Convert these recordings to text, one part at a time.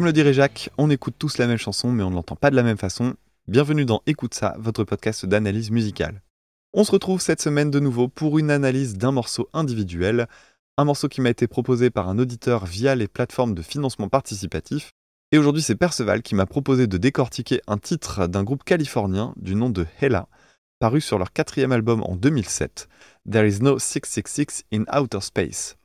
Comme le dirait Jacques, on écoute tous la même chanson mais on ne l'entend pas de la même façon. Bienvenue dans Écoute ça, votre podcast d'analyse musicale. On se retrouve cette semaine de nouveau pour une analyse d'un morceau individuel, un morceau qui m'a été proposé par un auditeur via les plateformes de financement participatif. Et aujourd'hui c'est Perceval qui m'a proposé de décortiquer un titre d'un groupe californien du nom de Hella, paru sur leur quatrième album en 2007, There is no 666 in Outer Space.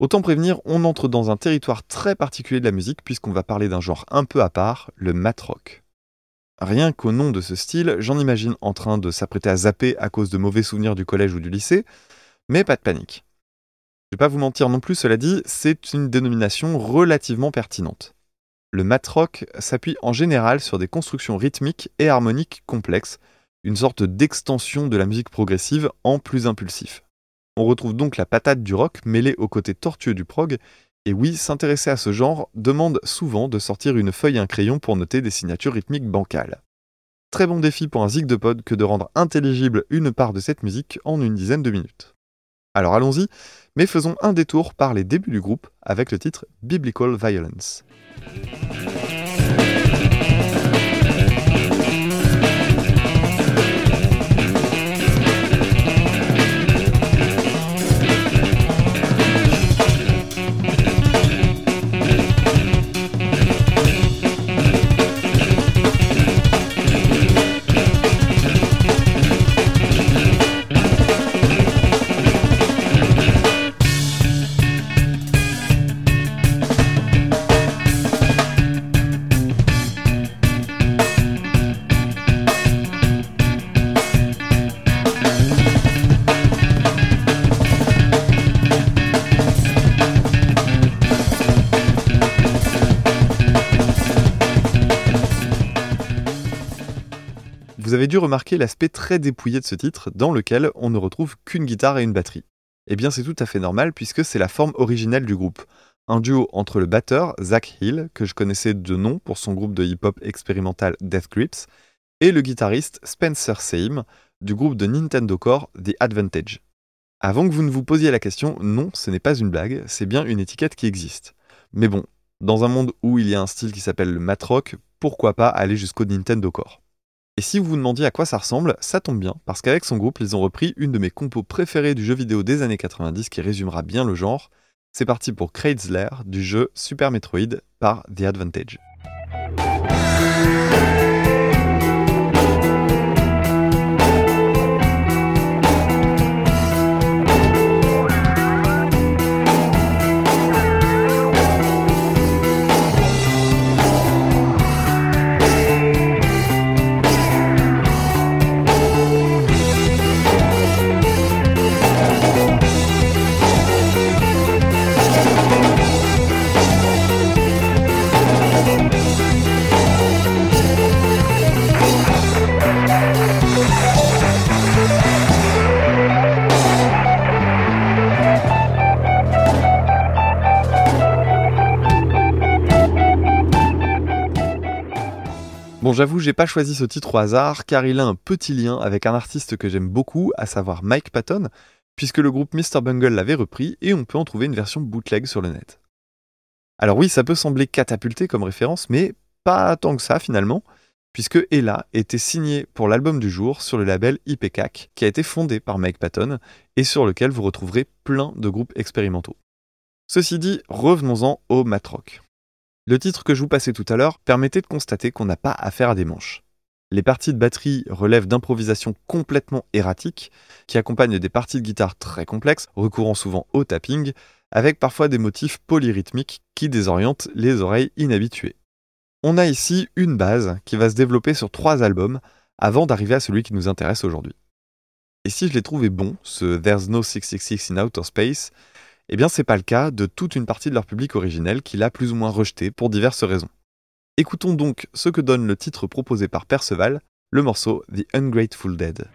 Autant prévenir, on entre dans un territoire très particulier de la musique puisqu'on va parler d'un genre un peu à part, le mat rock. Rien qu'au nom de ce style, j'en imagine en train de s'apprêter à zapper à cause de mauvais souvenirs du collège ou du lycée, mais pas de panique. Je vais pas vous mentir non plus, cela dit, c'est une dénomination relativement pertinente. Le mat rock s'appuie en général sur des constructions rythmiques et harmoniques complexes, une sorte d'extension de la musique progressive en plus impulsif. On retrouve donc la patate du rock mêlée au côté tortueux du prog, et oui, s'intéresser à ce genre demande souvent de sortir une feuille et un crayon pour noter des signatures rythmiques bancales. Très bon défi pour un zig de pod que de rendre intelligible une part de cette musique en une dizaine de minutes. Alors allons-y, mais faisons un détour par les débuts du groupe avec le titre Biblical Violence. Remarquer l'aspect très dépouillé de ce titre, dans lequel on ne retrouve qu'une guitare et une batterie. Eh bien c'est tout à fait normal puisque c'est la forme originelle du groupe. Un duo entre le batteur, Zach Hill, que je connaissais de nom pour son groupe de hip-hop expérimental Death Grips, et le guitariste Spencer Same, du groupe de Nintendo Core The Advantage. Avant que vous ne vous posiez la question, non, ce n'est pas une blague, c'est bien une étiquette qui existe. Mais bon, dans un monde où il y a un style qui s'appelle le mat rock, pourquoi pas aller jusqu'au Nintendo Core? Et si vous vous demandiez à quoi ça ressemble, ça tombe bien, parce qu'avec son groupe, ils ont repris une de mes compos préférées du jeu vidéo des années 90 qui résumera bien le genre. C'est parti pour Cradesler du jeu Super Metroid par The Advantage. J'avoue, j'ai pas choisi ce titre au hasard car il a un petit lien avec un artiste que j'aime beaucoup, à savoir Mike Patton, puisque le groupe Mr. Bungle l'avait repris et on peut en trouver une version bootleg sur le net. Alors oui, ça peut sembler catapulté comme référence, mais pas tant que ça finalement, puisque Ella était signée pour l'album du jour sur le label IPCAC, qui a été fondé par Mike Patton et sur lequel vous retrouverez plein de groupes expérimentaux. Ceci dit, revenons-en au matrock. Le titre que je vous passais tout à l'heure permettait de constater qu'on n'a pas affaire à des manches. Les parties de batterie relèvent d'improvisations complètement erratiques, qui accompagnent des parties de guitare très complexes, recourant souvent au tapping, avec parfois des motifs polyrythmiques qui désorientent les oreilles inhabituées. On a ici une base qui va se développer sur trois albums avant d'arriver à celui qui nous intéresse aujourd'hui. Et si je l'ai trouvé bon, ce There's No 666 in Outer Space, eh bien, c'est pas le cas de toute une partie de leur public originel qui l'a plus ou moins rejeté pour diverses raisons. Écoutons donc ce que donne le titre proposé par Perceval, le morceau The Ungrateful Dead.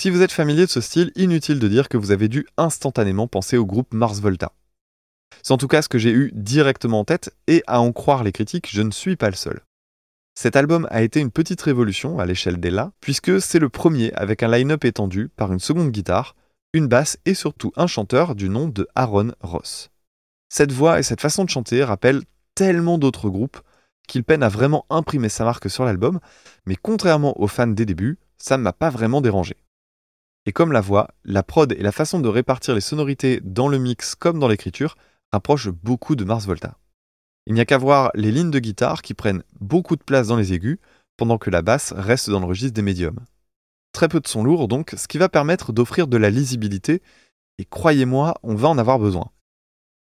Si vous êtes familier de ce style, inutile de dire que vous avez dû instantanément penser au groupe Mars Volta. C'est en tout cas ce que j'ai eu directement en tête, et à en croire les critiques, je ne suis pas le seul. Cet album a été une petite révolution à l'échelle d'Ella, puisque c'est le premier avec un line-up étendu par une seconde guitare, une basse et surtout un chanteur du nom de Aaron Ross. Cette voix et cette façon de chanter rappellent tellement d'autres groupes qu'il peine à vraiment imprimer sa marque sur l'album, mais contrairement aux fans des débuts, ça ne m'a pas vraiment dérangé. Et comme la voix, la prod et la façon de répartir les sonorités dans le mix comme dans l'écriture rapprochent beaucoup de Mars Volta. Il n'y a qu'à voir les lignes de guitare qui prennent beaucoup de place dans les aigus, pendant que la basse reste dans le registre des médiums. Très peu de son lourd donc, ce qui va permettre d'offrir de la lisibilité, et croyez-moi, on va en avoir besoin.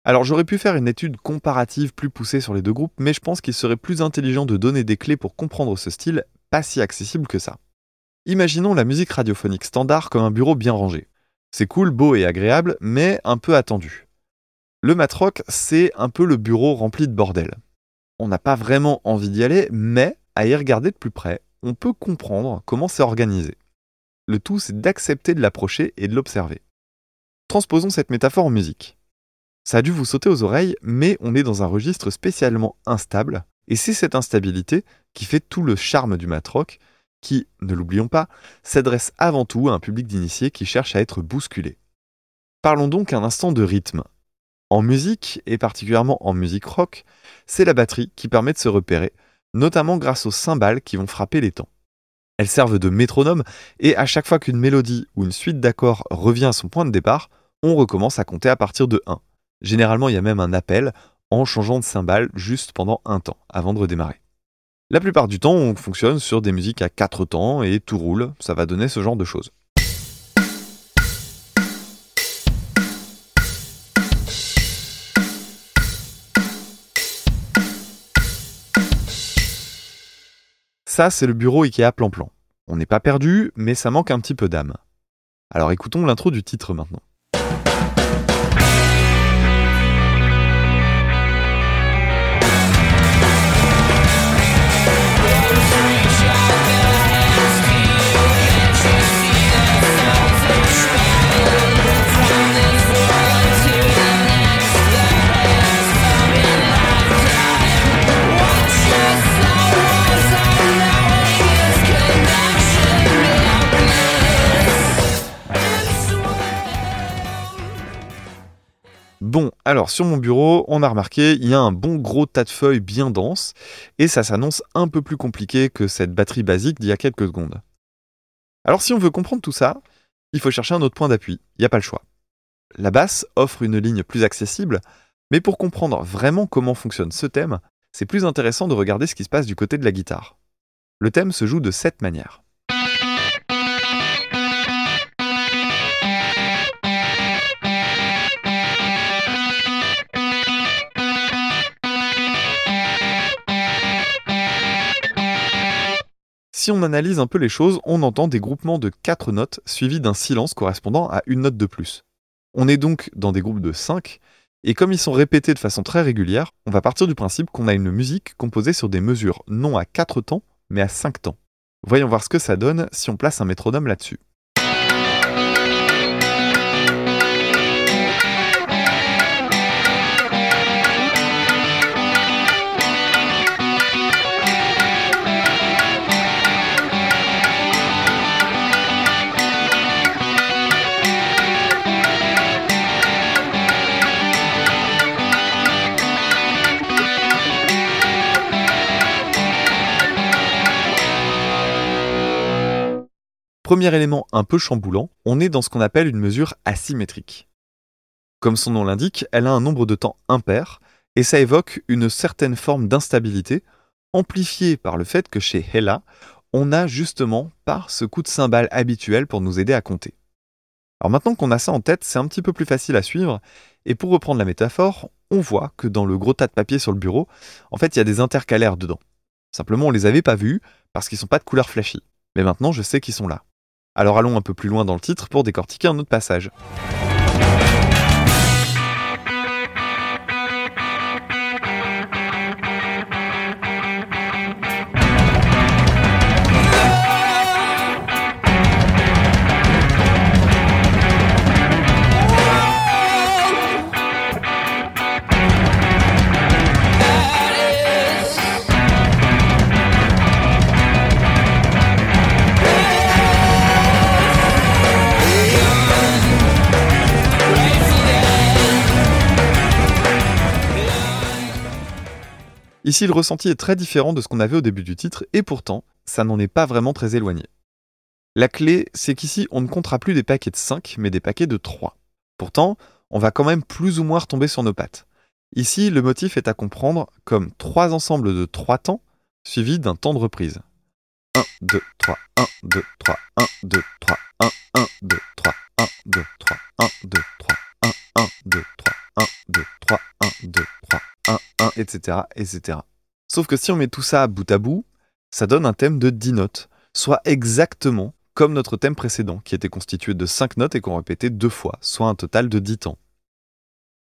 Alors j'aurais pu faire une étude comparative plus poussée sur les deux groupes, mais je pense qu'il serait plus intelligent de donner des clés pour comprendre ce style, pas si accessible que ça. Imaginons la musique radiophonique standard comme un bureau bien rangé. C'est cool, beau et agréable, mais un peu attendu. Le matrock, c'est un peu le bureau rempli de bordel. On n'a pas vraiment envie d'y aller, mais à y regarder de plus près, on peut comprendre comment c'est organisé. Le tout, c'est d'accepter de l'approcher et de l'observer. Transposons cette métaphore en musique. Ça a dû vous sauter aux oreilles, mais on est dans un registre spécialement instable, et c'est cette instabilité qui fait tout le charme du matrock, qui, ne l'oublions pas, s'adresse avant tout à un public d'initiés qui cherche à être bousculé. Parlons donc un instant de rythme, en musique, et particulièrement en musique rock, c'est la batterie qui permet de se repérer, notamment grâce aux cymbales qui vont frapper les temps. Elles servent de métronome, et à chaque fois qu'une mélodie ou une suite d'accords revient à son point de départ, on recommence à compter à partir de 1. Généralement, il y a même un appel en changeant de cymbale juste pendant un temps, avant de redémarrer. La plupart du temps, on fonctionne sur des musiques à 4 temps et tout roule, ça va donner ce genre de choses. Ça, c'est le bureau Ikea plan-plan. On n'est pas perdu, mais ça manque un petit peu d'âme. Alors écoutons l'intro du titre maintenant. Bon, alors sur mon bureau, on a remarqué, il y a un bon gros tas de feuilles bien denses, et ça s'annonce un peu plus compliqué que cette batterie basique d'il y a quelques secondes. Alors si on veut comprendre tout ça, il faut chercher un autre point d'appui, il n'y a pas le choix. La basse offre une ligne plus accessible, mais pour comprendre vraiment comment fonctionne ce thème, c'est plus intéressant de regarder ce qui se passe du côté de la guitare. Le thème se joue de cette manière. Si on analyse un peu les choses, on entend des groupements de 4 notes suivis d'un silence correspondant à une note de plus. On est donc dans des groupes de 5, et comme ils sont répétés de façon très régulière, on va partir du principe qu'on a une musique composée sur des mesures non à 4 temps, mais à 5 temps. Voyons voir ce que ça donne si on place un métronome là-dessus. Premier élément un peu chamboulant, on est dans ce qu'on appelle une mesure asymétrique. Comme son nom l'indique, elle a un nombre de temps impair, et ça évoque une certaine forme d'instabilité, amplifiée par le fait que chez Hella, on a justement pas ce coup de cymbale habituel pour nous aider à compter. Alors maintenant qu'on a ça en tête, c'est un petit peu plus facile à suivre, et pour reprendre la métaphore, on voit que dans le gros tas de papier sur le bureau, en fait, il y a des intercalaires dedans. Simplement, on les avait pas vus parce qu'ils sont pas de couleur flashy. Mais maintenant, je sais qu'ils sont là. Alors allons un peu plus loin dans le titre pour décortiquer un autre passage. Ici, le ressenti est très différent de ce qu'on avait au début du titre, et pourtant, ça n'en est pas vraiment très éloigné. La clé, c'est qu'ici, on ne comptera plus des paquets de 5, mais des paquets de 3. Pourtant, on va quand même plus ou moins retomber sur nos pattes. Ici, le motif est à comprendre comme trois ensembles de trois temps, suivis d'un temps de reprise. 1, 2, 3, 1, 2, 3, 1, 2, 3, 1, 1, 2, 3, 1, 2, 3, 1, 2, 3, 1, 1, 2, 3, 1, 2, 3, 1, 2, 3, 1, 1, etc., etc. Sauf que si on met tout ça bout à bout, ça donne un thème de 10 notes, soit exactement comme notre thème précédent, qui était constitué de 5 notes et qu'on répétait deux fois, soit un total de 10 temps.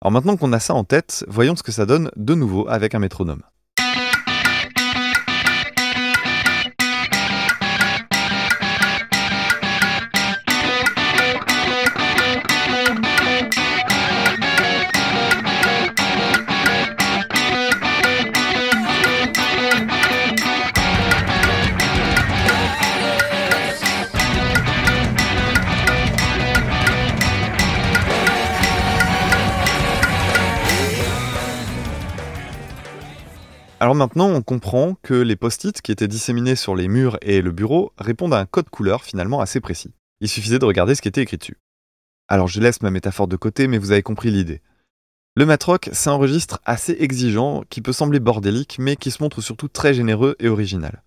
Alors maintenant qu'on a ça en tête, voyons ce que ça donne de nouveau avec un métronome. Alors maintenant, on comprend que les post-it qui étaient disséminés sur les murs et le bureau répondent à un code couleur finalement assez précis. Il suffisait de regarder ce qui était écrit dessus. Alors je laisse ma métaphore de côté, mais vous avez compris l'idée. Le matrock, c'est un registre assez exigeant qui peut sembler bordélique, mais qui se montre surtout très généreux et original.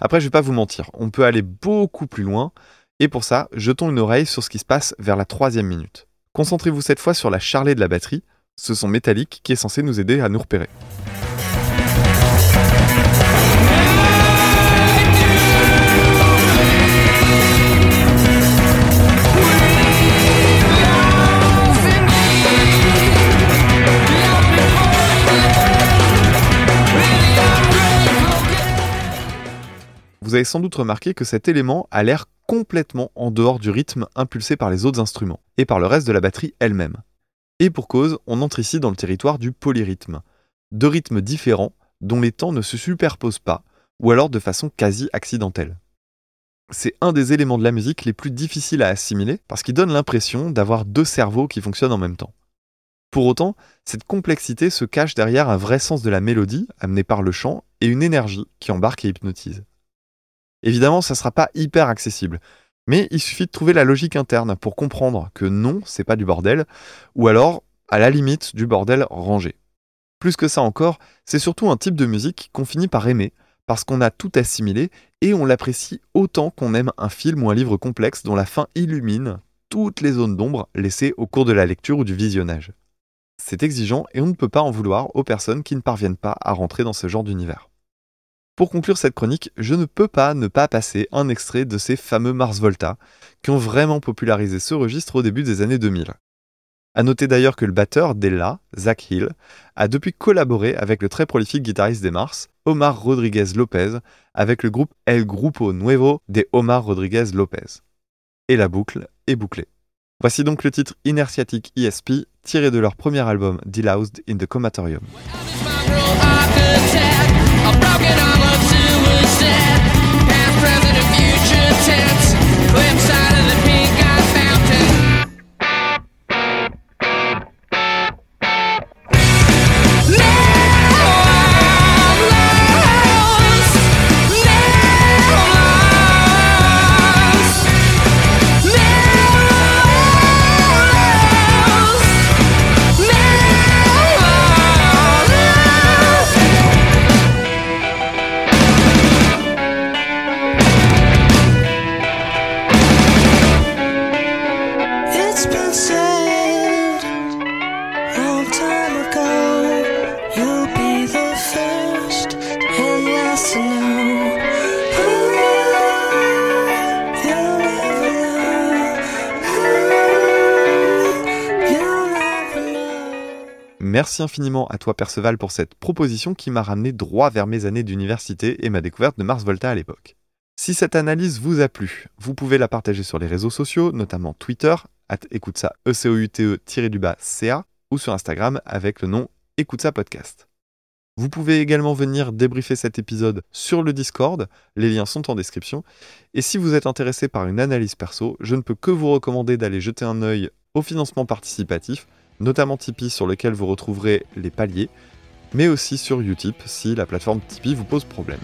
Après, je vais pas vous mentir, on peut aller beaucoup plus loin, et pour ça, jetons une oreille sur ce qui se passe vers la troisième minute. Concentrez-vous cette fois sur la charlée de la batterie, ce son métallique qui est censé nous aider à nous repérer. Vous avez sans doute remarqué que cet élément a l'air complètement en dehors du rythme impulsé par les autres instruments, et par le reste de la batterie elle-même. Et pour cause, on entre ici dans le territoire du polyrythme. Deux rythmes différents, dont les temps ne se superposent pas, ou alors de façon quasi accidentelle. C'est un des éléments de la musique les plus difficiles à assimiler, parce qu'il donne l'impression d'avoir deux cerveaux qui fonctionnent en même temps. Pour autant, cette complexité se cache derrière un vrai sens de la mélodie, amené par le chant, et une énergie qui embarque et hypnotise. Évidemment, ça ne sera pas hyper accessible. Mais il suffit de trouver la logique interne pour comprendre que non, c'est pas du bordel, ou alors, à la limite, du bordel rangé. Plus que ça encore, c'est surtout un type de musique qu'on finit par aimer, parce qu'on a tout assimilé et on l'apprécie autant qu'on aime un film ou un livre complexe dont la fin illumine toutes les zones d'ombre laissées au cours de la lecture ou du visionnage. C'est exigeant et on ne peut pas en vouloir aux personnes qui ne parviennent pas à rentrer dans ce genre d'univers. Pour conclure cette chronique, je ne peux pas ne pas passer un extrait de ces fameux Mars Volta qui ont vraiment popularisé ce registre au début des années 2000. A noter d'ailleurs que le batteur d'Ella, Zach Hill, a depuis collaboré avec le très prolifique guitariste des Mars, Omar Rodriguez Lopez, avec le groupe El Grupo Nuevo de Omar Rodriguez Lopez. Et la boucle est bouclée. Voici donc le titre Inertiatic ESP, tiré de leur premier album Deloused in the Comatorium. dead, past, present, and future tense, flip side of the beat. Merci infiniment à toi Perceval pour cette proposition qui m'a ramené droit vers mes années d'université et ma découverte de Mars Volta à l'époque. Si cette analyse vous a plu, vous pouvez la partager sur les réseaux sociaux, notamment Twitter, at écoute ça ECOUTE-ca, ou sur Instagram avec le nom Écoute ça podcast. Vous pouvez également venir débriefer cet épisode sur le Discord, les liens sont en description. Et si vous êtes intéressé par une analyse perso, je ne peux que vous recommander d'aller jeter un œil au financement participatif notamment Tipeee sur lequel vous retrouverez les paliers. mais aussi sur Utip si la plateforme Tipeee vous pose problème.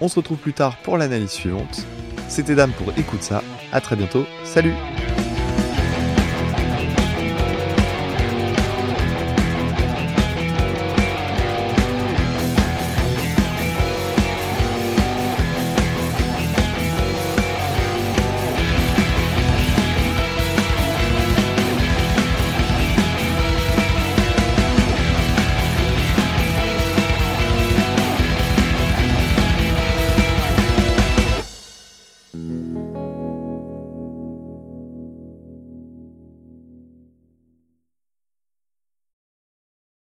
On se retrouve plus tard pour l'analyse suivante. C'était Dame pour Écoute ça, à très bientôt, salut